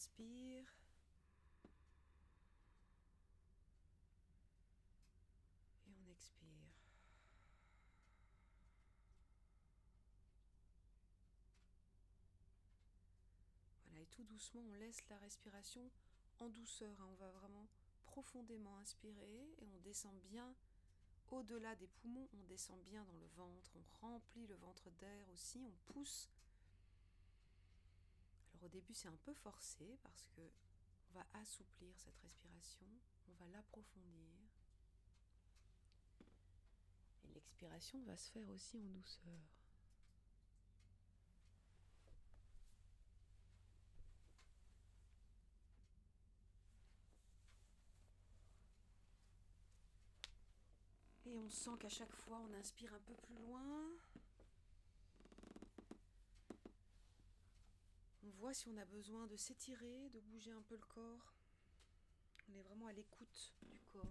inspire. Et on expire. Voilà, et tout doucement, on laisse la respiration en douceur. Hein. On va vraiment profondément inspirer et on descend bien au-delà des poumons, on descend bien dans le ventre, on remplit le ventre d'air aussi, on pousse. Au début c'est un peu forcé parce que on va assouplir cette respiration, on va l'approfondir. Et l'expiration va se faire aussi en douceur. Et on sent qu'à chaque fois, on inspire un peu plus loin. On voit si on a besoin de s'étirer, de bouger un peu le corps. On est vraiment à l'écoute du corps.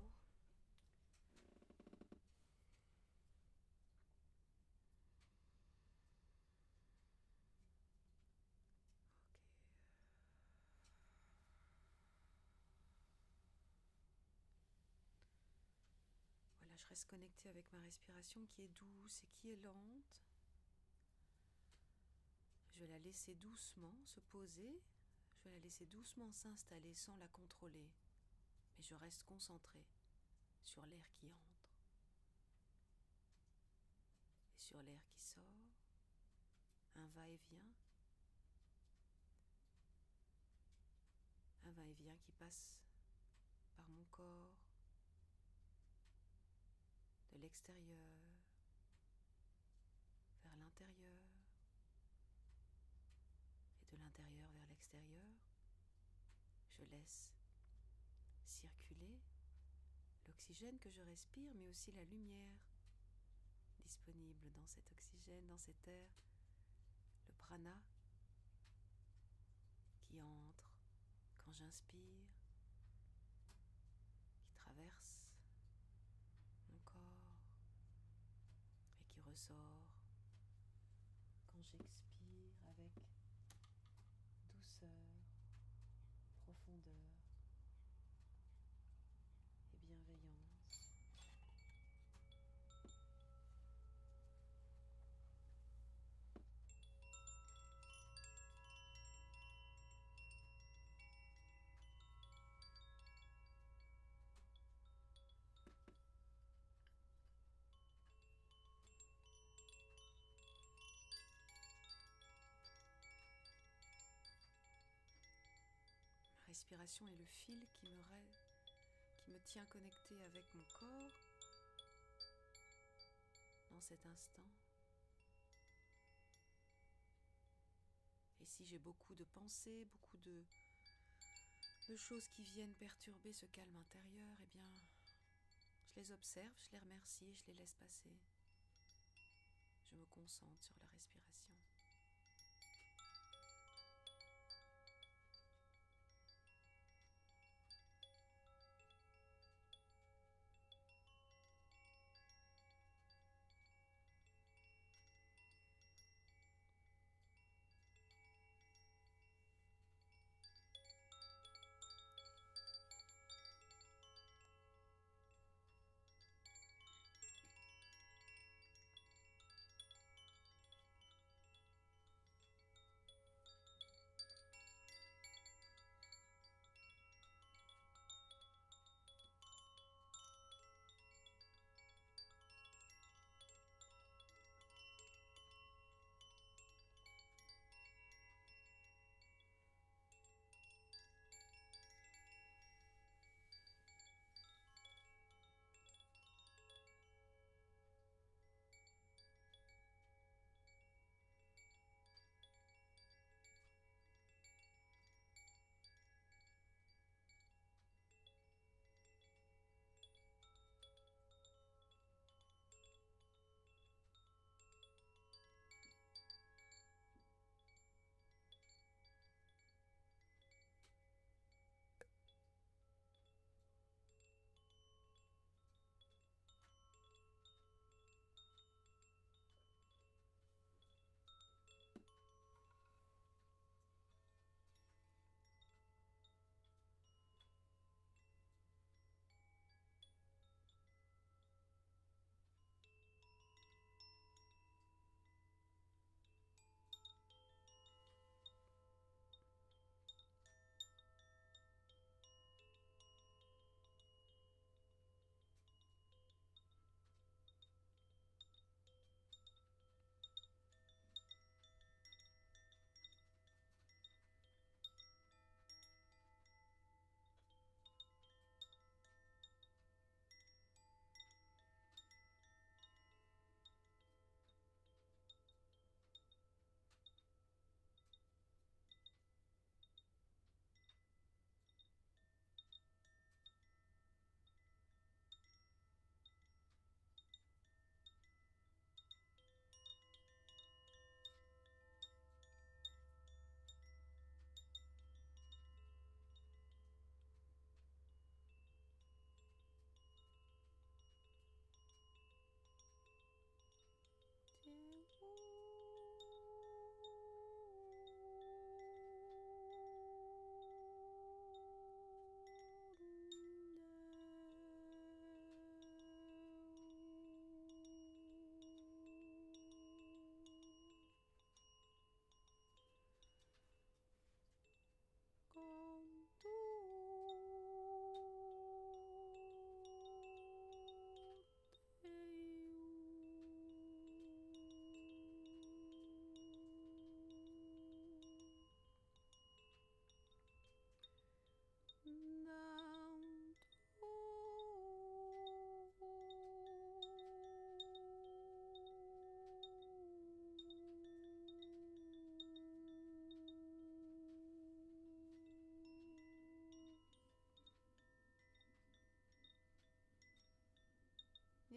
je reste connectée avec ma respiration qui est douce et qui est lente. Je vais la laisser doucement se poser. Je vais la laisser doucement s'installer sans la contrôler. Mais je reste concentrée sur l'air qui entre et sur l'air qui sort. Un va-et-vient. Un va-et-vient qui passe par mon corps, de l'extérieur vers l'intérieur vers l'extérieur, je laisse circuler l'oxygène que je respire, mais aussi la lumière disponible dans cet oxygène, dans cet air, le prana qui entre quand j'inspire, qui traverse mon corps et qui ressort quand j'expire douceur, profondeur respiration est le fil qui me, tient connecté avec mon corps dans cet instant. Et si j'ai beaucoup de pensées, beaucoup de, choses qui viennent perturber ce calme intérieur, eh bien, je les observe, je les remercie je les laisse passer. Je me concentre sur la respiration.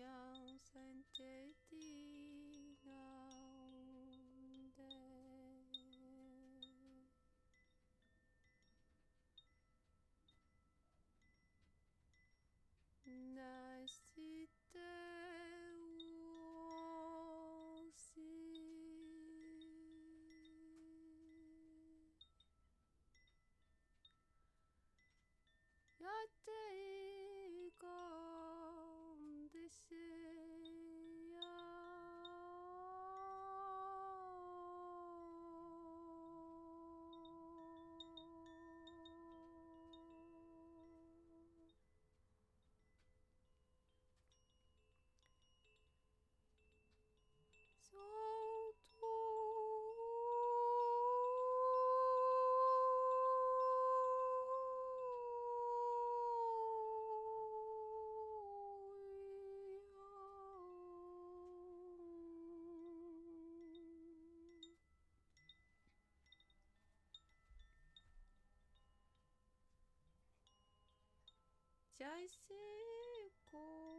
Seigneur, en sainteté. Jai Seiko. On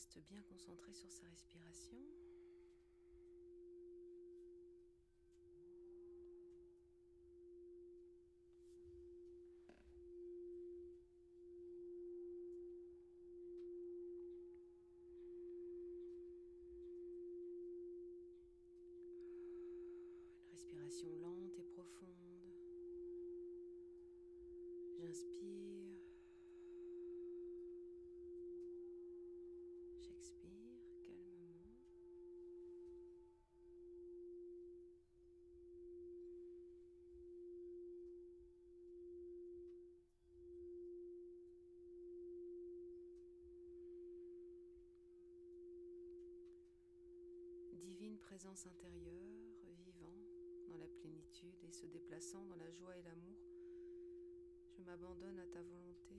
reste bien concentré sur sa respiration. Respiration lente et profonde. J'inspire. Présence intérieure, vivant dans la plénitude et se déplaçant dans la joie et l'amour, je m'abandonne à ta volonté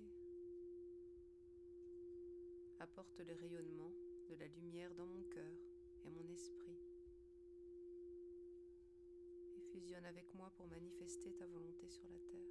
apporte le rayonnement de la lumière dans mon cœur et mon esprit et fusionne avec moi pour manifester ta volonté sur la terre.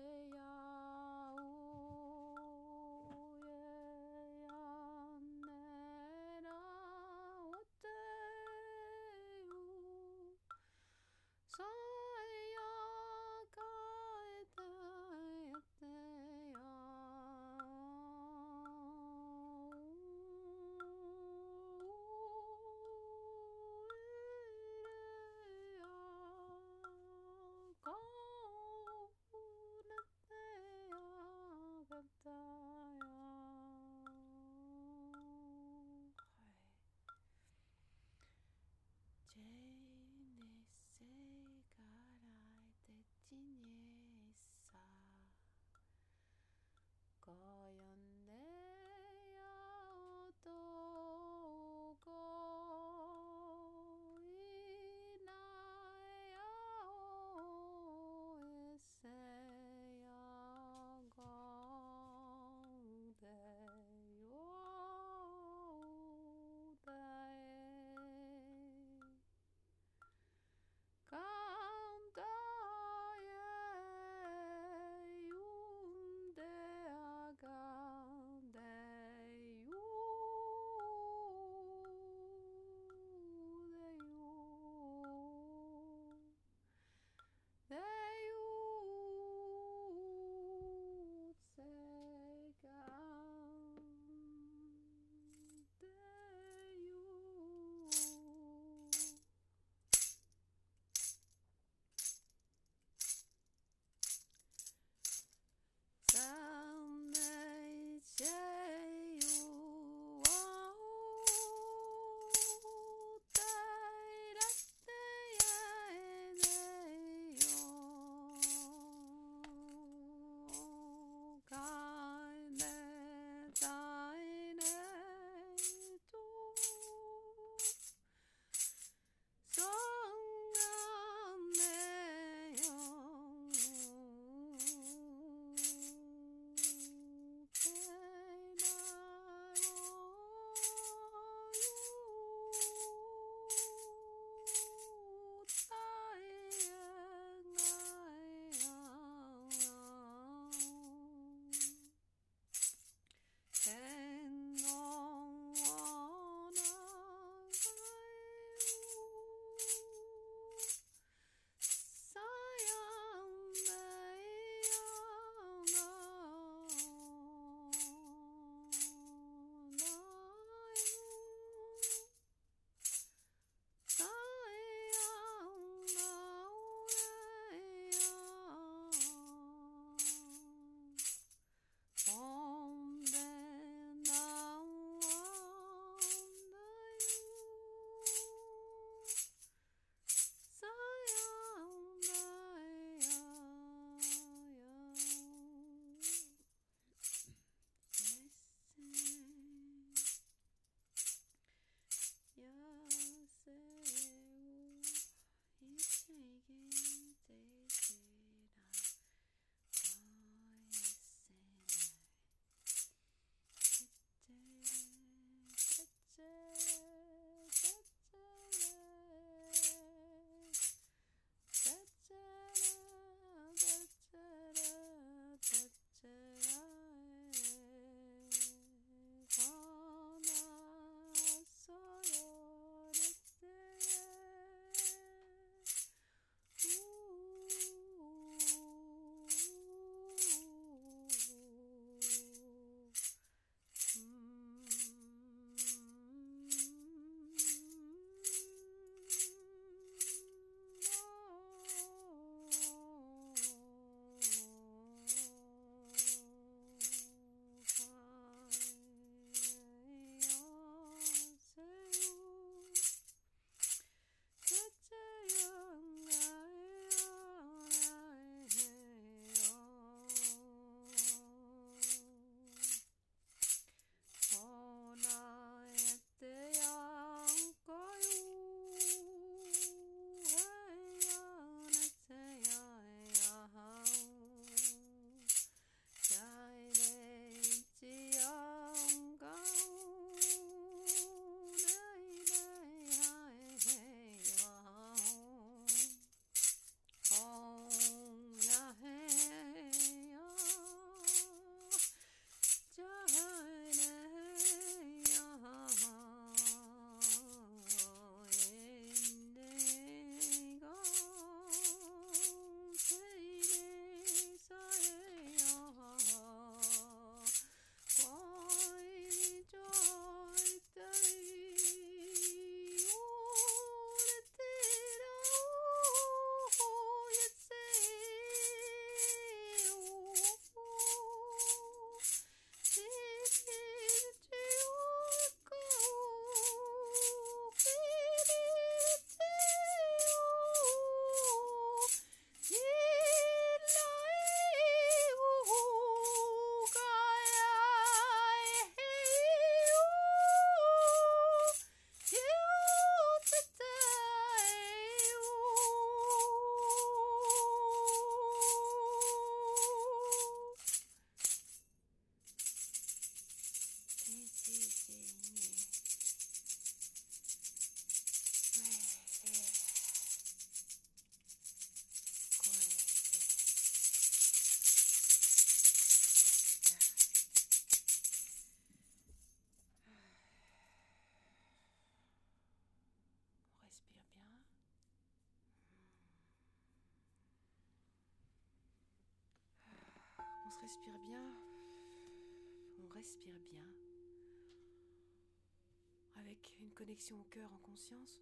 connexion au cœur en conscience.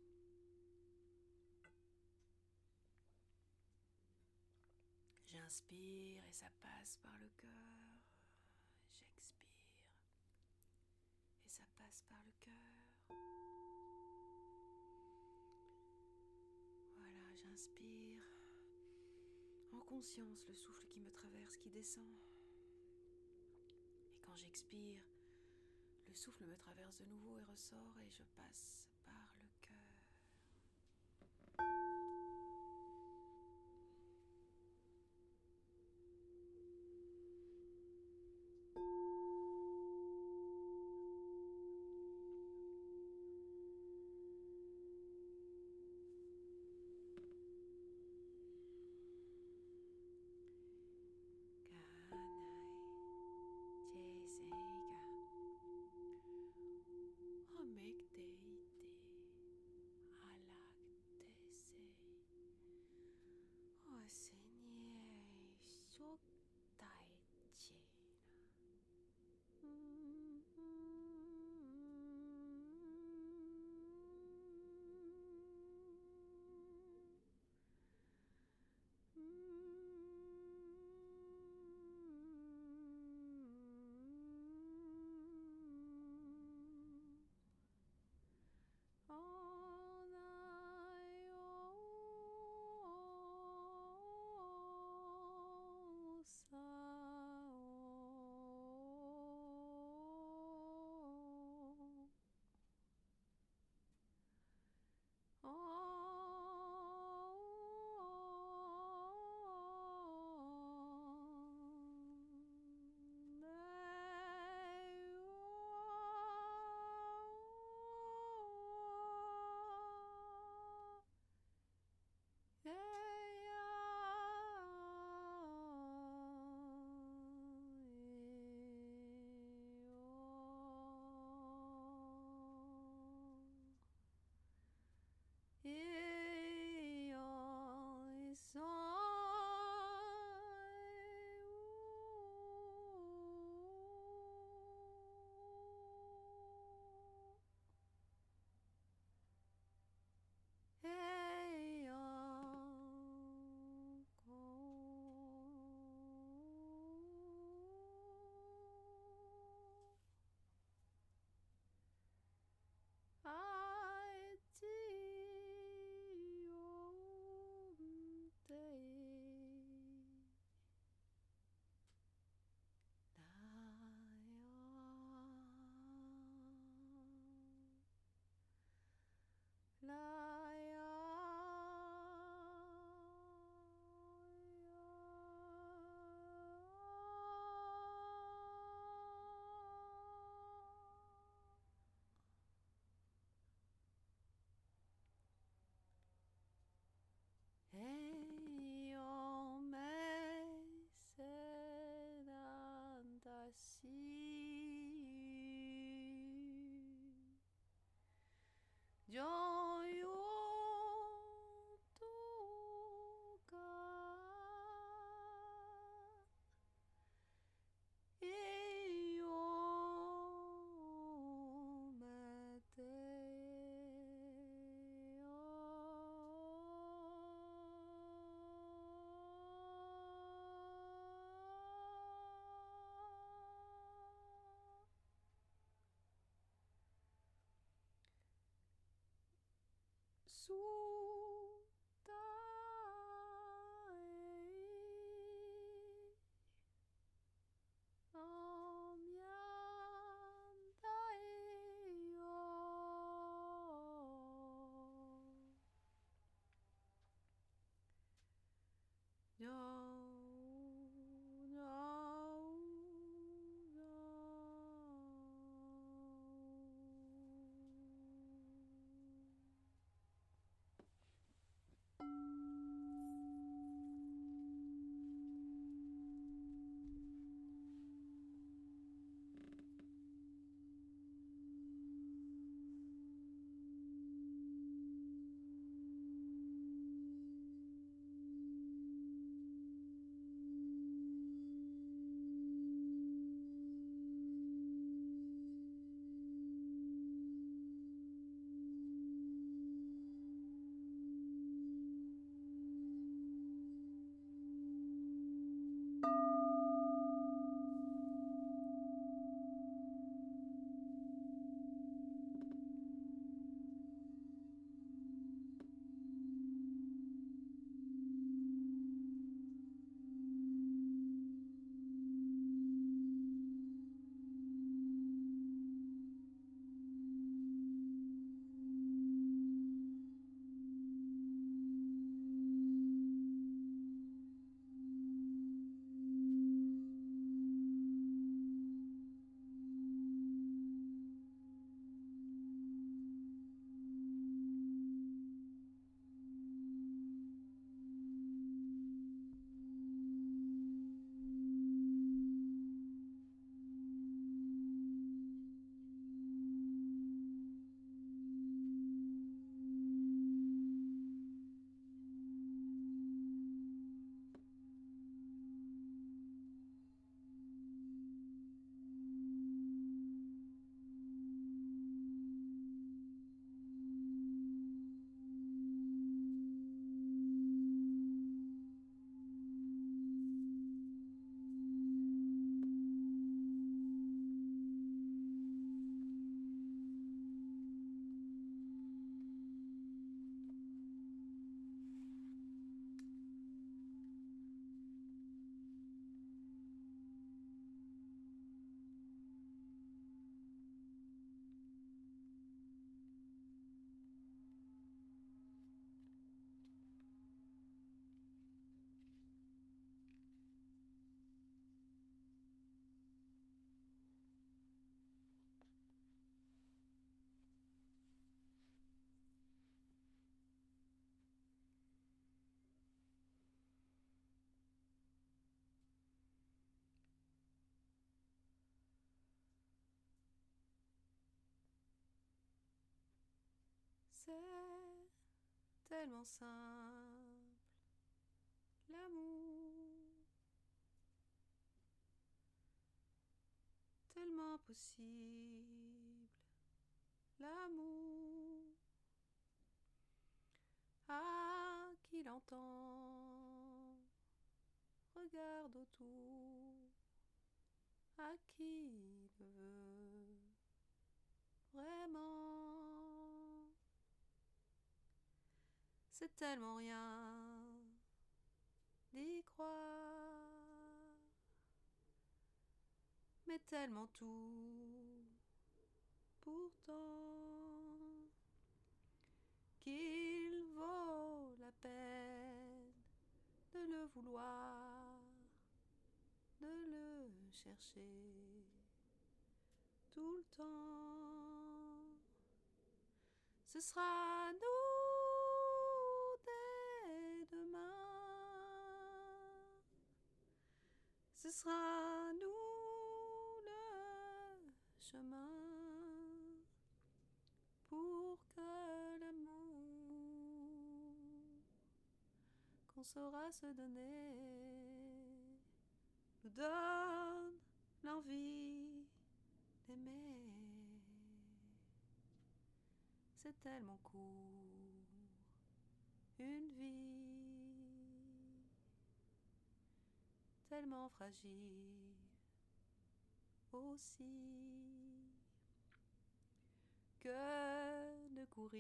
J'inspire et ça passe par le cœur. J'expire et ça passe par le cœur. Voilà, j'inspire. En conscience, le souffle qui me traverse, qui descend. Et quand j'expire, souffle me traverse de nouveau et ressort et je passe zu dai om yan dai yo Tellement simple, l'amour, tellement possible, l'amour. Ah, qui l'entend, regarde autour, à qui le veut vraiment? C'est tellement rien. D'y croire, mais tellement tout. Pourtant qu'il vaut la peine de le vouloir, de le chercher tout le temps. Ce sera nous Ce sera nous le chemin pour que l'amour qu'on saura se donner nous donne l'envie d'aimer. C'est tellement court, tellement fragile aussi que de courir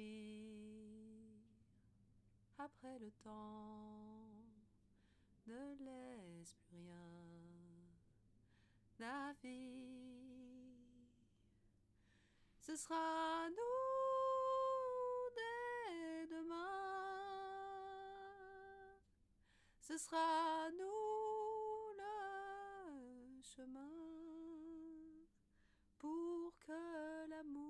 après le temps ne laisse plus rien la vie. Ce sera nous dès demain. Ce sera nous pour que l'amour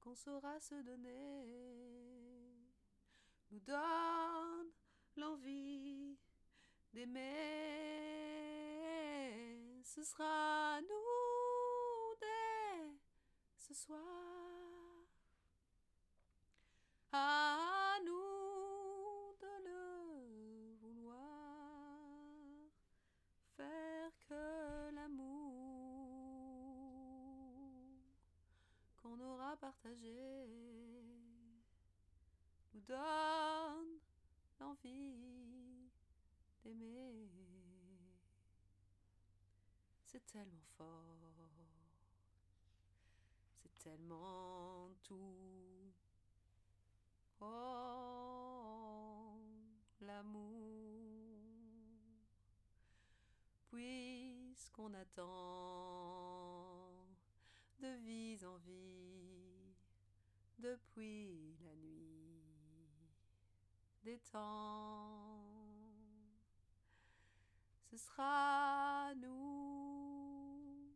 qu'on saura se donner nous donne l'envie d'aimer. Ce sera nous dès ce soir. À nous de le vouloir. Faire que l'amour qu'on aura partagé nous donne l'envie C'est tellement fort, c'est tellement tout. Oh, l'amour, puisqu'on attend de vie en vie depuis la nuit des temps. Ce sera nous,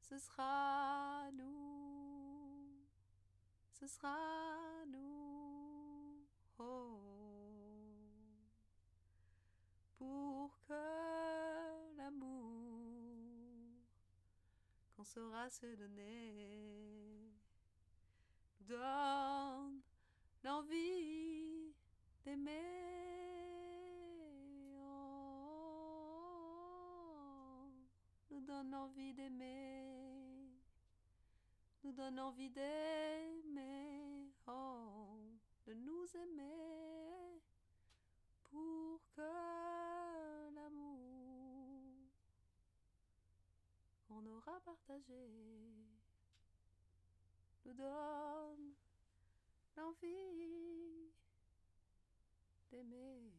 ce sera nous, ce sera nous. Oh, pour que l'amour qu'on saura se donner donne l'envie d'aimer. Oh, nous donne l'envie d'aimer. Nous donne envie d'aimer. Oh, de nous aimer. Pour que l'amour qu'on aura partagé nous donne l'envie d'aimer.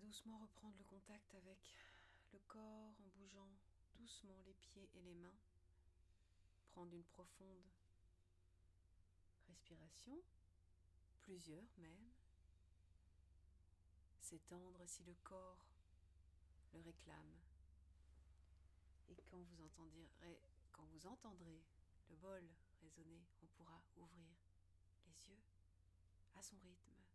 Doucement reprendre le contact avec le corps en bougeant doucement les pieds et les mains. Prendre une profonde respiration, plusieurs même. S'étendre si le corps le réclame. Et quand vous entendrez, quand vous entendrez le bol résonner, on pourra ouvrir les yeux à son rythme.